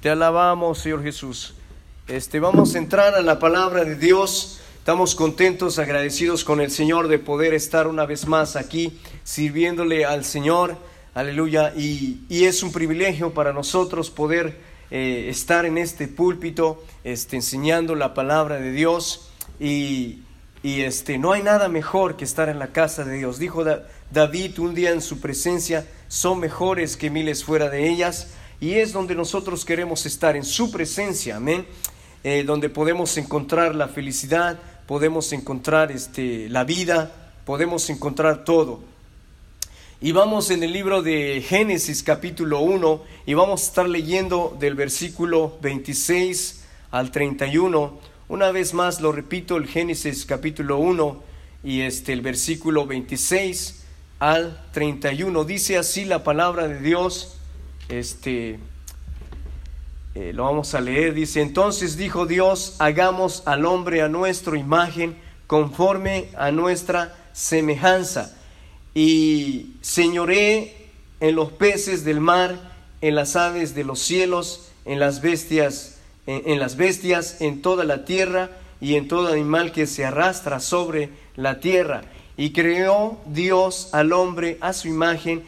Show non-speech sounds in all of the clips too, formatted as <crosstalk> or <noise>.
Te alabamos, Señor Jesús. Este, vamos a entrar a la palabra de Dios. Estamos contentos, agradecidos con el Señor de poder estar una vez más aquí sirviéndole al Señor. Aleluya. Y, es un privilegio para nosotros poder eh, estar en este púlpito este, enseñando la palabra de Dios. Y, y este, no hay nada mejor que estar en la casa de Dios. Dijo David un día en su presencia, son mejores que miles fuera de ellas. Y es donde nosotros queremos estar, en su presencia, amén. Eh, donde podemos encontrar la felicidad, podemos encontrar este, la vida, podemos encontrar todo. Y vamos en el libro de Génesis capítulo 1 y vamos a estar leyendo del versículo 26 al 31. Una vez más lo repito, el Génesis capítulo 1 y este el versículo 26 al 31. Dice así la palabra de Dios. Este, eh, lo vamos a leer. Dice, entonces dijo Dios, hagamos al hombre a nuestra imagen, conforme a nuestra semejanza. Y señoré en los peces del mar, en las aves de los cielos, en las bestias, en las bestias, en toda la tierra y en todo animal que se arrastra sobre la tierra. Y creó Dios al hombre a su imagen,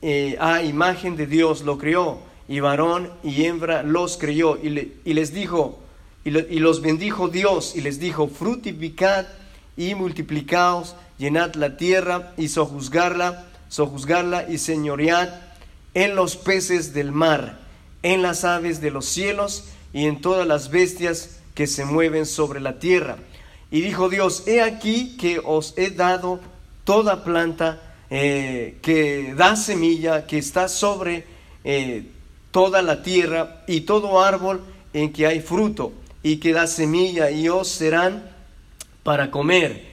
eh, a imagen de Dios lo creó, y varón y hembra los creyó, y, les dijo, y, los bendijo Dios, y les dijo, frutificad y multiplicaos, llenad la tierra y sojuzgarla, sojuzgarla y señoread en los peces del mar, en las aves de los cielos y en todas las bestias que se mueven sobre la tierra. Y dijo Dios, he aquí que os he dado toda planta eh, que da semilla, que está sobre eh, toda la tierra, y todo árbol en que hay fruto, y que da semilla, y os serán para comer.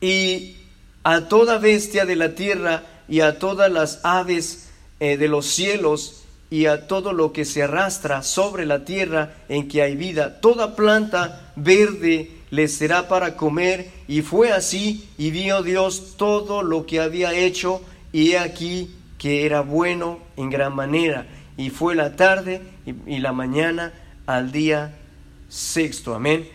Y a toda bestia de la tierra, y a todas las aves eh, de los cielos, y a todo lo que se arrastra sobre la tierra en que hay vida, toda planta verde les será para comer. Y fue así, y vio Dios todo lo que había hecho, y he aquí que era bueno en gran manera. Y fue la tarde y, la mañana al día sexto. Amén.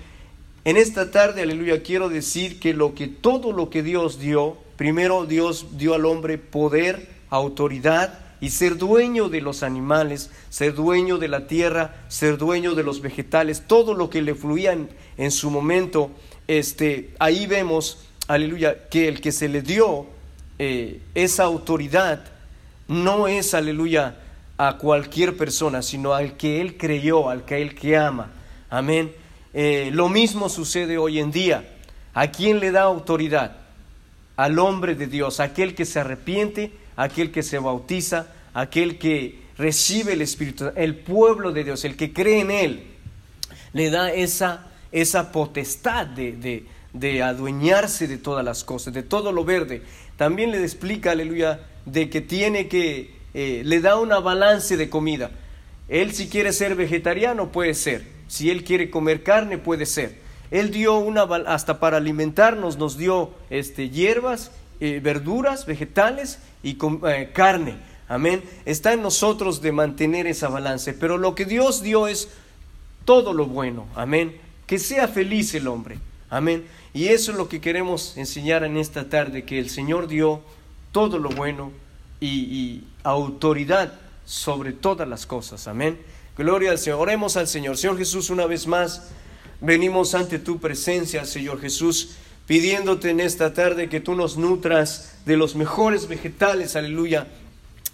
En esta tarde, aleluya, quiero decir que lo que todo lo que Dios dio, primero Dios dio al hombre poder, autoridad, y ser dueño de los animales, ser dueño de la tierra, ser dueño de los vegetales, todo lo que le fluía en, su momento, este, ahí vemos, aleluya, que el que se le dio eh, esa autoridad no es, aleluya, a cualquier persona, sino al que él creyó, al que él que ama. Amén. Eh, lo mismo sucede hoy en día. ¿A quién le da autoridad? Al hombre de Dios, aquel que se arrepiente, aquel que se bautiza, aquel que recibe el Espíritu, el pueblo de Dios, el que cree en Él, le da esa, esa potestad de, de, adueñarse de todas las cosas, de todo lo verde. También le explica, aleluya, de que tiene que, eh, le da una balance de comida. Él si quiere ser vegetariano puede ser, si él quiere comer carne puede ser. Él dio una, hasta para alimentarnos, nos dio este, hierbas, eh, verduras, vegetales y eh, carne. Amén. Está en nosotros de mantener esa balance. Pero lo que Dios dio es todo lo bueno. Amén. Que sea feliz el hombre. Amén. Y eso es lo que queremos enseñar en esta tarde, que el Señor dio todo lo bueno y, y autoridad sobre todas las cosas. Amén. Gloria al Señor. Oremos al Señor. Señor Jesús, una vez más, venimos ante tu presencia, Señor Jesús, pidiéndote en esta tarde que tú nos nutras de los mejores vegetales, aleluya,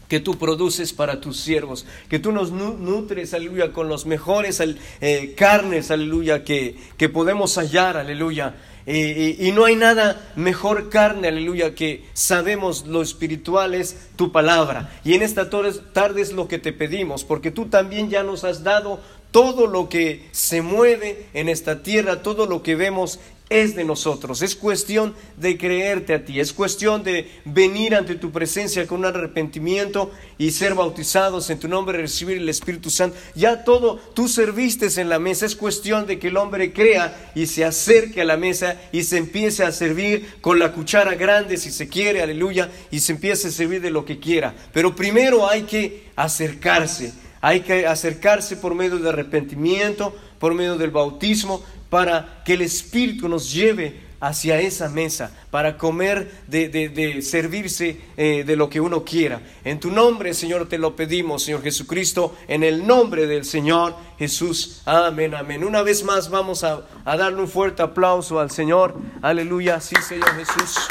que tú produces para tus siervos, que tú nos nutres, aleluya, con los mejores eh, carnes, aleluya, que, que podemos hallar, aleluya. y no hay nada mejor carne, aleluya, que sabemos lo espiritual es tu palabra. Y en esta tarde es lo que te pedimos, porque tú también ya nos has dado todo lo que se mueve en esta tierra, todo lo que vemos es de nosotros. Es cuestión de creerte a ti. Es cuestión de venir ante tu presencia con un arrepentimiento y ser bautizados en tu nombre, recibir el Espíritu Santo. Ya todo tú serviste en la mesa. Es cuestión de que el hombre crea y se acerque a la mesa y se empiece a servir con la cuchara grande si se quiere, aleluya, y se empiece a servir de lo que quiera. Pero primero hay que acercarse Hay que acercarse por medio del arrepentimiento, por medio del bautismo, para que el Espíritu nos lleve hacia esa mesa para comer, de, servirse eh, de lo que uno quiera. En tu nombre, Señor, te lo pedimos, Señor Jesucristo, en el nombre del Señor Jesús. Amén, amén. Una vez más vamos a, a darle un fuerte aplauso al Señor. Aleluya, sí, Señor Jesús.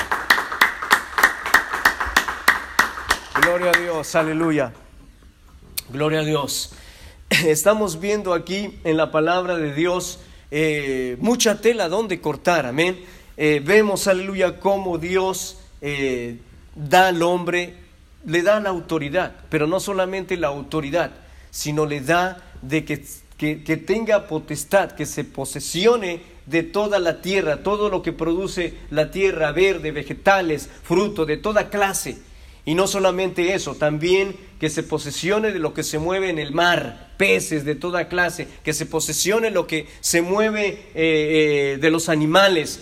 Gloria a Dios, aleluya. Gloria a Dios. <clears throat> Estamos viendo aquí en la palabra de Dios eh, mucha tela donde cortar, amén. Eh, vemos, aleluya, cómo Dios eh, da al hombre, le da la autoridad, pero no solamente la autoridad, sino le da de que, que, tenga potestad, que se posesione de toda la tierra, todo lo que produce la tierra, verde, vegetales, fruto de toda clase. Y no solamente eso, también que se posesione de lo que se mueve en el mar, peces de toda clase, que se posesione lo que se mueve eh, de los animales,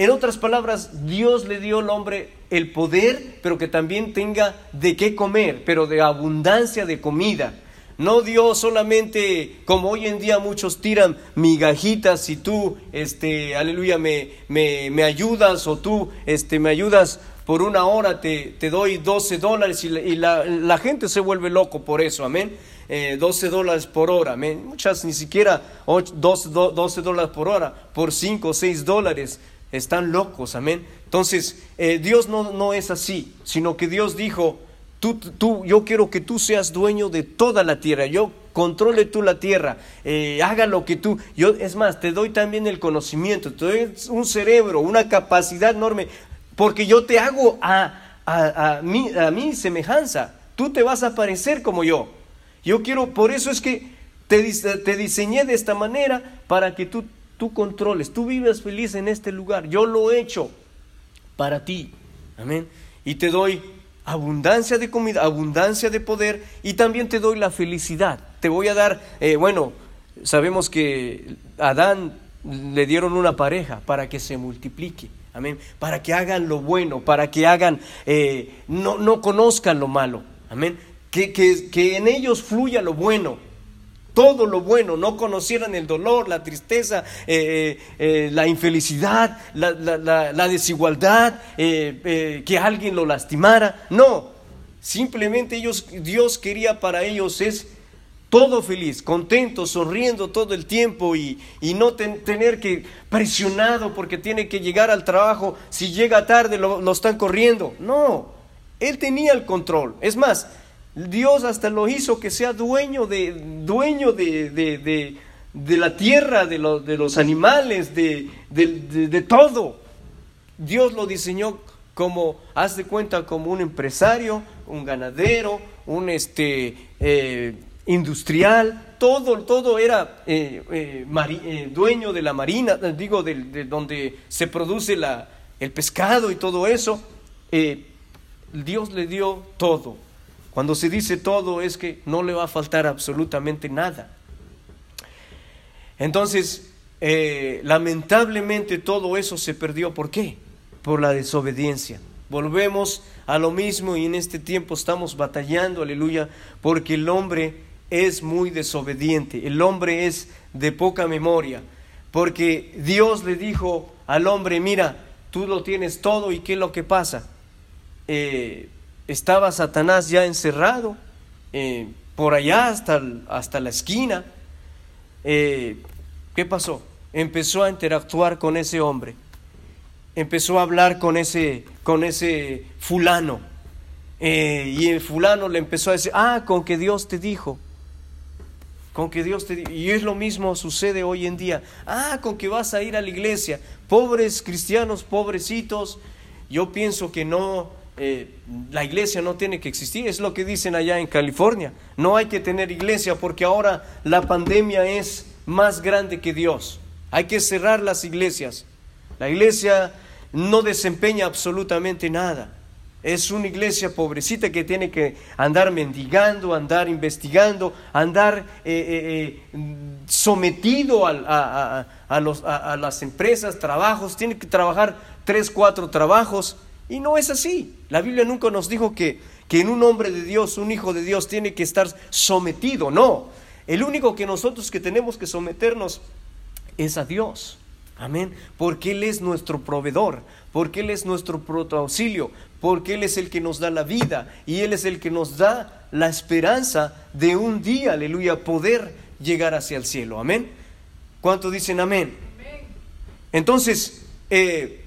en otras palabras, Dios le dio al hombre el poder, pero que también tenga de qué comer, pero de abundancia de comida. No dio solamente, como hoy en día muchos tiran migajitas, si tú, este, aleluya, me, me, ayudas o tú, este, me ayudas por una hora, te, te doy 12 dólares y, la, gente se vuelve loco por eso, amén. 12 eh, dólares por hora, amén. Muchas ni siquiera 12, 12 dólares por hora, por 5 o 6 dólares están locos, amén. Entonces, eh, Dios no, no, es así, sino que Dios dijo, tú, tú, yo quiero que tú seas dueño de toda la tierra, yo controle tú la tierra, eh, haga lo que tú, yo, es más, te doy también el conocimiento, te doy un cerebro, una capacidad enorme, porque yo te hago a, a, a, mi, a semejanza, tú te vas a parecer como yo. Yo quiero, por eso es que te, te diseñé de esta manera para que tú tú controles, tú vives feliz en este lugar. Yo lo he hecho para ti. Amén. Y te doy abundancia de comida, abundancia de poder y también te doy la felicidad. Te voy a dar, eh, bueno, sabemos que Adán le dieron una pareja para que se multiplique. Amén. Para que hagan lo bueno, para que hagan, eh, no, no conozcan lo malo. Amén. Que, que, que en ellos fluya lo bueno todo lo bueno, no conocieran el dolor, la tristeza, eh, eh, la infelicidad, la, desigualdad, que alguien lo lastimara. No, simplemente ellos, Dios quería para ellos es todo feliz, contento, sonriendo todo el tiempo y, no tener que presionado porque tiene que llegar al trabajo, si llega tarde lo, lo están corriendo. No, Él tenía el control. Es más, Dios hasta lo hizo que sea dueño de, dueño de, de, la tierra, de, de los animales, de, todo. Dios lo diseñó como, haz de cuenta, como un empresario, un ganadero, un este, eh, industrial, todo, todo era eh, eh, dueño de la marina, digo, de, donde se produce la, el pescado y todo eso. Dios le dio todo cuando se dice todo es que no le va a faltar absolutamente nada. Entonces, eh, lamentablemente todo eso se perdió. ¿Por qué? Por la desobediencia. Volvemos a lo mismo y en este tiempo estamos batallando, aleluya, porque el hombre es muy desobediente, el hombre es de poca memoria, porque Dios le dijo al hombre, mira, tú lo tienes todo y ¿qué es lo que pasa? Eh, estaba Satanás ya encerrado eh, por allá hasta, hasta la esquina. Eh, ¿Qué pasó? Empezó a interactuar con ese hombre, empezó a hablar con ese, con ese fulano. Y el fulano le empezó a decir, ah, con que Dios te dijo, con que Dios te. Y es lo mismo sucede hoy en día. Ah, con que vas a ir a la iglesia. Pobres cristianos, pobrecitos. Yo pienso que no, eh, la iglesia no tiene que existir, es lo que dicen allá en California. No hay que tener iglesia porque ahora la pandemia es más grande que Dios. Hay que cerrar las iglesias. La iglesia no desempeña absolutamente nada. Es una iglesia pobrecita que tiene que andar mendigando, andar investigando, andar eh, eh, sometido a, a las empresas, trabajos, tiene que trabajar tres, cuatro trabajos y no es así. La Biblia nunca nos dijo que, que en un hombre de Dios, un hijo de Dios, tiene que estar sometido. No, el único que nosotros que tenemos que someternos es a Dios. Amén. Porque Él es nuestro proveedor, porque Él es nuestro auxilio, porque Él es el que nos da la vida y Él es el que nos da la esperanza de un día, aleluya, poder llegar hacia el cielo. Amén. ¿Cuántos dicen amén? Entonces, eh,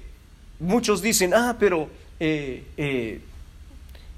muchos dicen, ah, pero eh, eh,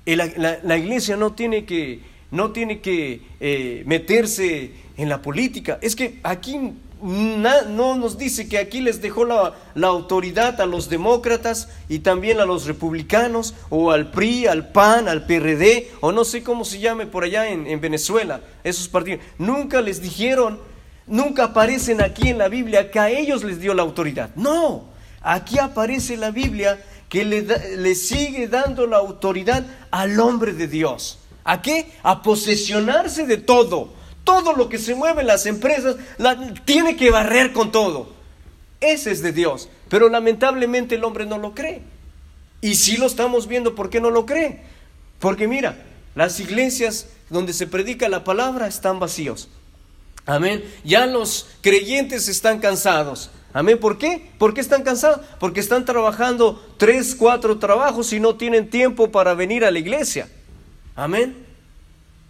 la, iglesia no tiene que, no tiene que meterse en la política. Es que aquí no nos dice que aquí les dejó la, autoridad a los demócratas y también a los republicanos o al PRI, al PAN, al PRD o no sé cómo se llame por allá en, en Venezuela, esos partidos. Nunca les dijeron, nunca aparecen aquí en la Biblia que a ellos les dio la autoridad. No, aquí aparece la Biblia que le, le sigue dando la autoridad al hombre de Dios. ¿A qué? A posesionarse de todo todo lo que se mueve en las empresas la, tiene que barrer con todo. Ese es de Dios. Pero lamentablemente el hombre no lo cree. Y si lo estamos viendo, ¿por qué no lo cree? Porque mira, las iglesias donde se predica la palabra están vacíos. Amén. Ya los creyentes están cansados. Amén. ¿Por qué? ¿Por qué están cansados? Porque están trabajando tres, cuatro trabajos y no tienen tiempo para venir a la iglesia. Amén.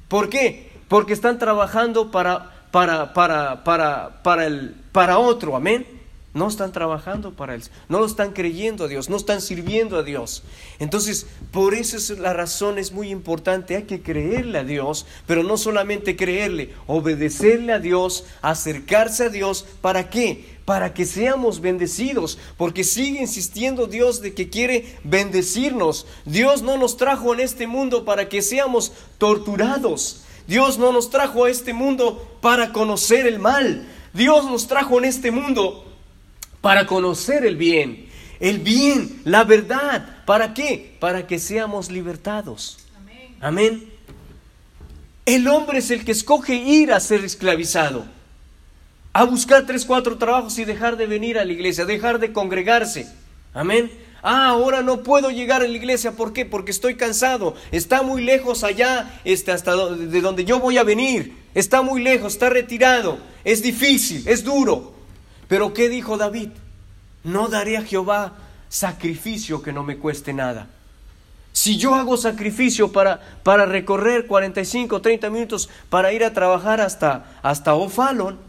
¿Por qué? Porque están trabajando para, para, para, para, para, el, para otro, amén. No están trabajando para Él, no lo están creyendo a Dios, no están sirviendo a Dios. Entonces, por eso es la razón, es muy importante, hay que creerle a Dios, pero no solamente creerle, obedecerle a Dios, acercarse a Dios, ¿para qué? Para que seamos bendecidos, porque sigue insistiendo Dios de que quiere bendecirnos. Dios no nos trajo en este mundo para que seamos torturados. Dios no nos trajo a este mundo para conocer el mal. Dios nos trajo en este mundo para conocer el bien. El bien, la verdad. ¿Para qué? Para que seamos libertados. Amén. El hombre es el que escoge ir a ser esclavizado. A buscar tres, cuatro trabajos y dejar de venir a la iglesia, dejar de congregarse. Amén. Ah, ahora no puedo llegar a la iglesia. ¿Por qué? Porque estoy cansado. Está muy lejos allá, este, hasta de donde yo voy a venir. Está muy lejos, está retirado. Es difícil, es duro. Pero ¿qué dijo David? No daré a Jehová sacrificio que no me cueste nada. Si yo hago sacrificio para, para recorrer 45 o 30 minutos para ir a trabajar hasta, hasta Ofalon,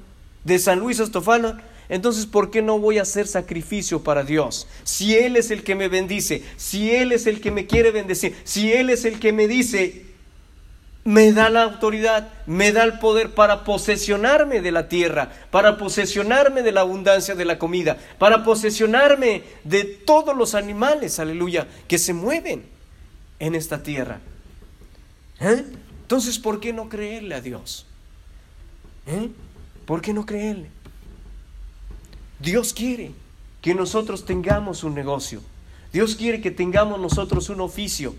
de San Luis hasta Ofalon, entonces, ¿por qué no voy a hacer sacrificio para Dios? Si Él es el que me bendice, si Él es el que me quiere bendecir, si Él es el que me dice, me da la autoridad, me da el poder para posesionarme de la tierra, para posesionarme de la abundancia de la comida, para posesionarme de todos los animales, aleluya, que se mueven en esta tierra. ¿Eh? Entonces, ¿por qué no creerle a Dios? ¿Eh? ¿Por qué no creerle? Dios quiere que nosotros tengamos un negocio. Dios quiere que tengamos nosotros un oficio.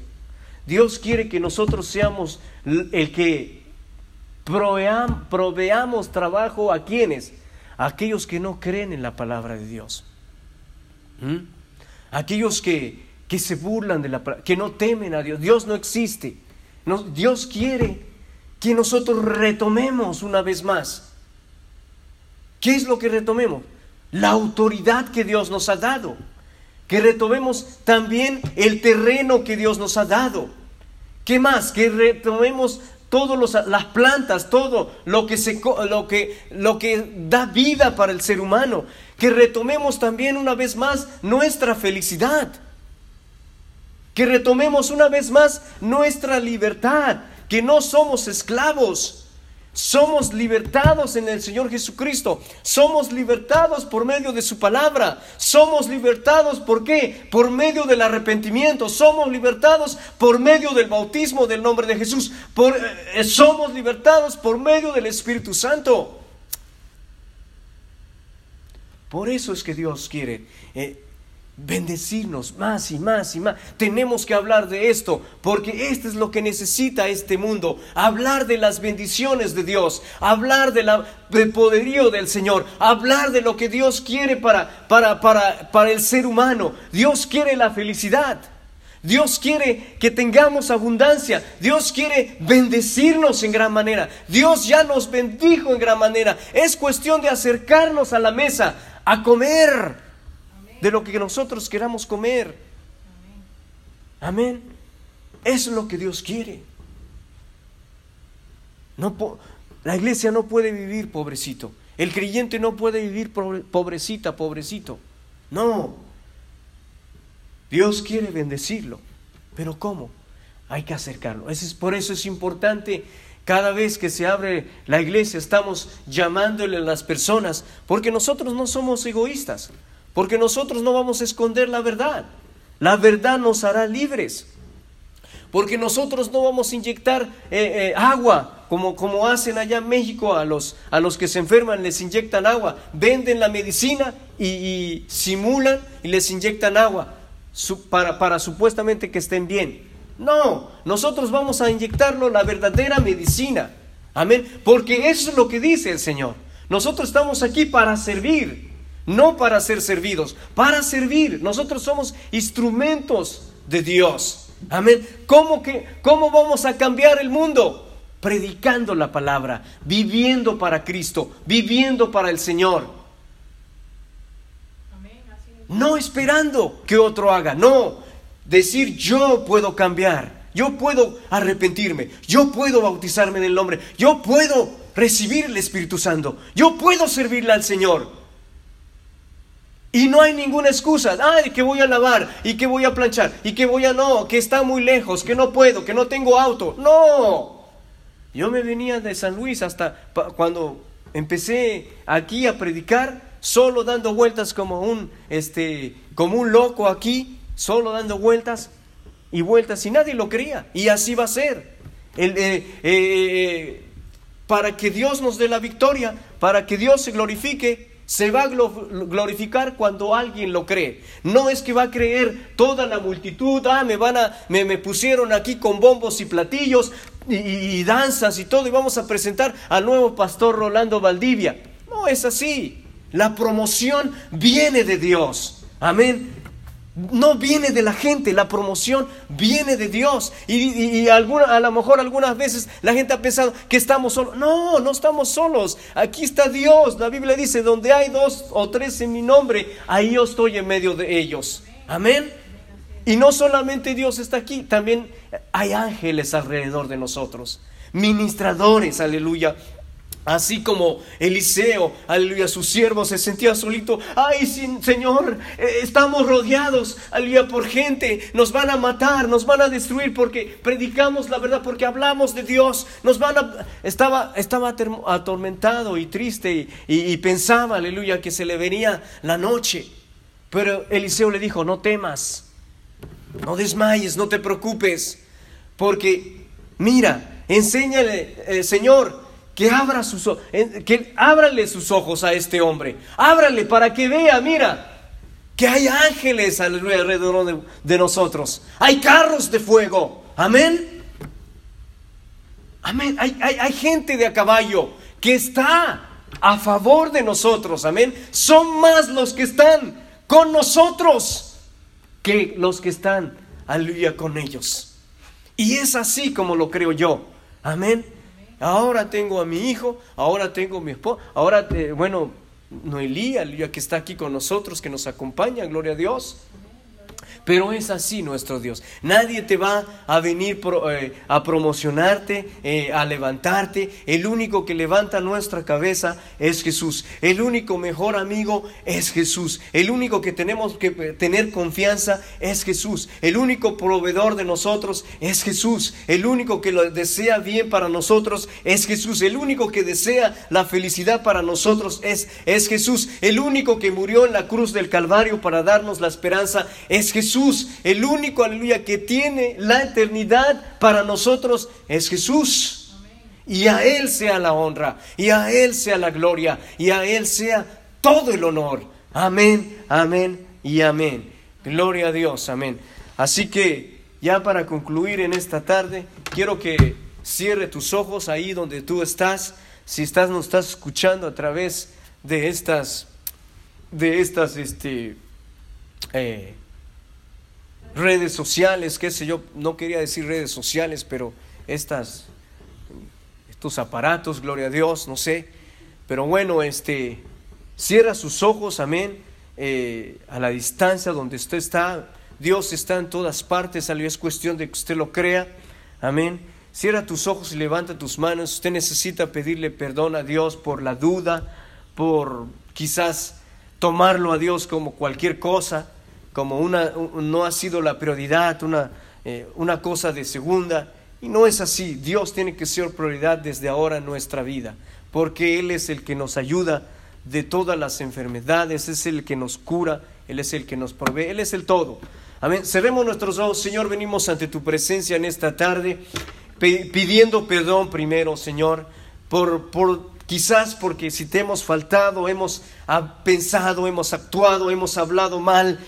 Dios quiere que nosotros seamos el que proveamos trabajo a quienes, aquellos que no creen en la palabra de Dios. ¿Mm? Aquellos que, que, se burlan de la que no temen a Dios. Dios no existe. Dios quiere que nosotros retomemos una vez más. ¿Qué es lo que retomemos? La autoridad que Dios nos ha dado. Que retomemos también el terreno que Dios nos ha dado. ¿Qué más? Que retomemos todas las plantas, todo lo que, se, lo, que, lo que da vida para el ser humano. Que retomemos también una vez más nuestra felicidad. Que retomemos una vez más nuestra libertad. Que no somos esclavos somos libertados en el Señor Jesucristo. Somos libertados por medio de su palabra. Somos libertados por qué? Por medio del arrepentimiento. Somos libertados por medio del bautismo del nombre de Jesús. Eh, somos libertados por medio del Espíritu Santo. Por eso es que Dios quiere eh, bendecirnos más y más y más. Tenemos que hablar de esto, porque esto es lo que necesita este mundo. Hablar de las bendiciones de Dios, hablar de del poderío del Señor, hablar de lo que Dios quiere para, para, para, para el ser humano. Dios quiere la felicidad. Dios quiere que tengamos abundancia. Dios quiere bendecirnos en gran manera. Dios ya nos bendijo en gran manera. Es cuestión de acercarnos a la mesa, a comer de lo que nosotros queramos comer. Amén. Es lo que Dios quiere. No la iglesia no puede vivir pobrecito. El creyente no puede vivir pobrecita, pobrecito. No. Dios quiere bendecirlo. Pero ¿cómo? Hay que acercarlo. Es, por eso es importante cada vez que se abre la iglesia, estamos llamándole a las personas, porque nosotros no somos egoístas, porque nosotros no vamos a esconder la verdad. La verdad nos hará libres. Porque nosotros no vamos a inyectar eh, eh, agua como, como hacen allá en México a los, a los que se enferman, les inyectan agua. Venden la medicina y, simulan y les inyectan agua para, para supuestamente que estén bien. No, nosotros vamos a inyectarlo la verdadera medicina. Amén. Porque eso es lo que dice el Señor. Nosotros estamos aquí para servir, no para ser servidos, para servir. Nosotros somos instrumentos de Dios. Amén. ¿Cómo, que, ¿Cómo vamos a cambiar el mundo? Predicando la palabra, viviendo para Cristo, viviendo para el Señor. No esperando que otro haga, no. Decir yo puedo cambiar, yo puedo arrepentirme, yo puedo bautizarme en el nombre, yo puedo recibir el Espíritu Santo, yo puedo servirle al Señor. Y no hay ninguna excusa. Ay, que voy a lavar y que voy a planchar y que voy a no, que está muy lejos, que no puedo, que no tengo auto. No. Yo me venía de San Luis hasta cuando empecé aquí a predicar, solo dando vueltas como un este como un loco aquí, solo dando vueltas y vueltas y nadie lo creía. Y así va a ser. El, eh, eh, eh, para que Dios nos dé la victoria, para que Dios se glorifique, se va a glorificar cuando alguien lo cree. No es que va a creer toda la multitud, ah, me van a, me, me pusieron aquí con bombos y platillos y, y, danzas y todo, y vamos a presentar al nuevo pastor Rolando Valdivia. No es así. La promoción viene de Dios. Amén no viene de la gente, la promoción viene de Dios. Y, alguna, a lo mejor algunas veces la gente ha pensado que estamos solos. No, no estamos solos. Aquí está Dios. La Biblia dice, donde hay dos o tres en mi nombre, ahí yo estoy en medio de ellos. Amén. Y no solamente Dios está aquí, también hay ángeles alrededor de nosotros. Ministradores, aleluya, Así como Eliseo, aleluya, su siervo se sentía solito. Ay, Señor, eh, estamos rodeados, aleluya, por gente. Nos van a matar, nos van a destruir porque predicamos la verdad, porque hablamos de Dios. Nos van a. Estaba, estaba atormentado y triste y, pensaba, aleluya, que se le venía la noche. Pero Eliseo le dijo: No temas, no desmayes, no te preocupes, porque mira, enséñale, eh, Señor que abra sus que ábrale sus ojos a este hombre. Ábrale para que vea, mira, que hay ángeles alrededor de, nosotros. Hay carros de fuego. Amén. Amén. Hay, hay, hay gente de a caballo que está a favor de nosotros. Amén. Son más los que están con nosotros que los que están, aleluya, con ellos. Y es así como lo creo yo. Amén. Ahora tengo a mi hijo, ahora tengo a mi esposa, ahora, eh, bueno, Noelí, ya que está aquí con nosotros, que nos acompaña, gloria a Dios. Pero es así nuestro Dios. Nadie te va a venir eh, a promocionarte, eh, a levantarte. El único que levanta nuestra cabeza es Jesús. El único mejor amigo es Jesús. El único que tenemos que tener confianza es Jesús. El único proveedor de nosotros es Jesús. El único que lo desea bien para nosotros es Jesús. El único que desea la felicidad para nosotros es, es Jesús. El único que murió en la cruz del Calvario para darnos la esperanza es Jesús. El único, aleluya, que tiene la eternidad para nosotros es Jesús. Y a Él sea la honra, y a Él sea la gloria, y a Él sea todo el honor. Amén, amén y amén. Gloria a Dios, amén. Así que ya para concluir en esta tarde, quiero que cierre tus ojos ahí donde tú estás. Si estás, nos estás escuchando a través de estas, de estas, este, eh, redes sociales, qué sé yo, no quería decir redes sociales, pero estas, estos aparatos, gloria a Dios, no sé. Pero bueno, este, cierra sus ojos, amén, eh, a la distancia donde usted está. Dios está en todas partes, es cuestión de que usted lo crea, amén. Cierra tus ojos y levanta tus manos. Usted necesita pedirle perdón a Dios por la duda, por quizás tomarlo a Dios como cualquier cosa, como una, no ha sido la prioridad, una, eh, una cosa de segunda. Y no es así. Dios tiene que ser prioridad desde ahora en nuestra vida, porque Él es el que nos ayuda de todas las enfermedades, es el que nos cura, Él es el que nos provee, Él es el todo. Amén. Cerremos nuestros ojos, Señor, venimos ante tu presencia en esta tarde, pidiendo perdón primero, Señor, por, por quizás porque si te hemos faltado, hemos pensado, hemos actuado, hemos hablado mal.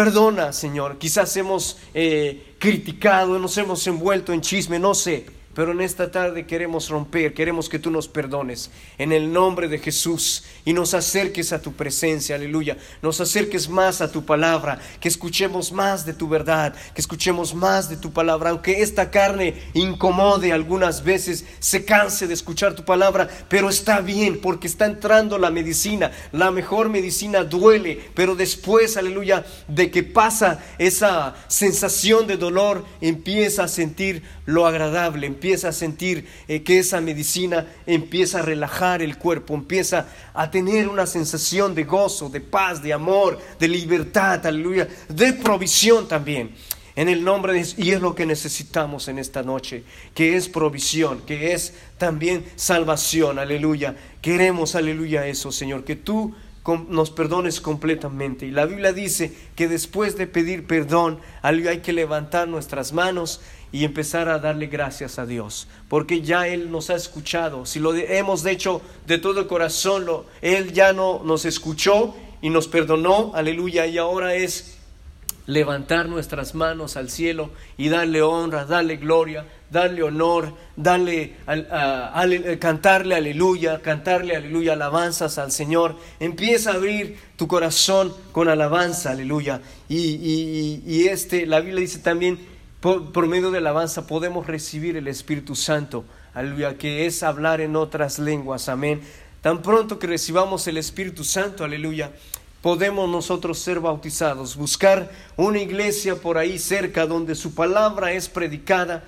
Perdona, Señor, quizás hemos eh, criticado, nos hemos envuelto en chisme, no sé. Pero en esta tarde queremos romper, queremos que tú nos perdones en el nombre de Jesús y nos acerques a tu presencia, aleluya. Nos acerques más a tu palabra, que escuchemos más de tu verdad, que escuchemos más de tu palabra, aunque esta carne incomode algunas veces, se canse de escuchar tu palabra, pero está bien porque está entrando la medicina. La mejor medicina duele, pero después, aleluya, de que pasa esa sensación de dolor, empieza a sentir lo agradable, empieza a sentir eh, que esa medicina empieza a relajar el cuerpo, empieza a tener una sensación de gozo, de paz, de amor, de libertad, aleluya, de provisión también. En el nombre de y es lo que necesitamos en esta noche, que es provisión, que es también salvación, aleluya. Queremos, aleluya, eso, Señor, que tú nos perdones completamente. Y la Biblia dice que después de pedir perdón, hay que levantar nuestras manos y empezar a darle gracias a Dios, porque ya Él nos ha escuchado. Si lo hemos hecho de todo el corazón, lo, Él ya no nos escuchó y nos perdonó, aleluya, y ahora es levantar nuestras manos al cielo y darle honra, darle gloria, darle honor, darle, cantarle aleluya, cantarle aleluya, alabanzas al Señor. Empieza a abrir tu corazón con alabanza, aleluya. Y, y, y este, la Biblia dice también, por, medio de alabanza podemos recibir el Espíritu Santo, aleluya, que es hablar en otras lenguas, amén. Tan pronto que recibamos el Espíritu Santo, aleluya, podemos nosotros ser bautizados, buscar una iglesia por ahí cerca donde su palabra es predicada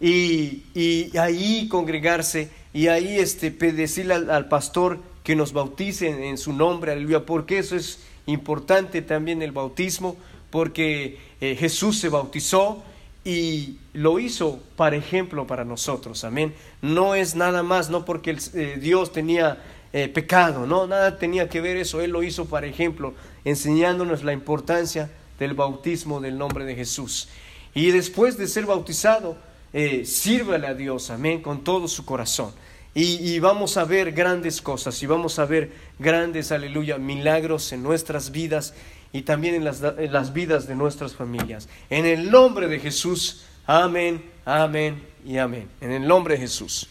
y, y ahí congregarse y ahí este, decirle al, pastor que nos bautice en, su nombre, aleluya, porque eso es importante también el bautismo, porque eh, Jesús se bautizó y lo hizo para ejemplo para nosotros, amén. No es nada más, no porque eh, Dios tenía eh, pecado, no, nada tenía que ver eso, Él lo hizo para ejemplo, enseñándonos la importancia del bautismo del nombre de Jesús. Y después de ser bautizado, eh, sírvale a Dios, amén, con todo su corazón. Y, vamos a ver grandes cosas y vamos a ver grandes, aleluya, milagros en nuestras vidas y también en las, en las vidas de nuestras familias. En el nombre de Jesús, amén, amén y amén. En el nombre de Jesús.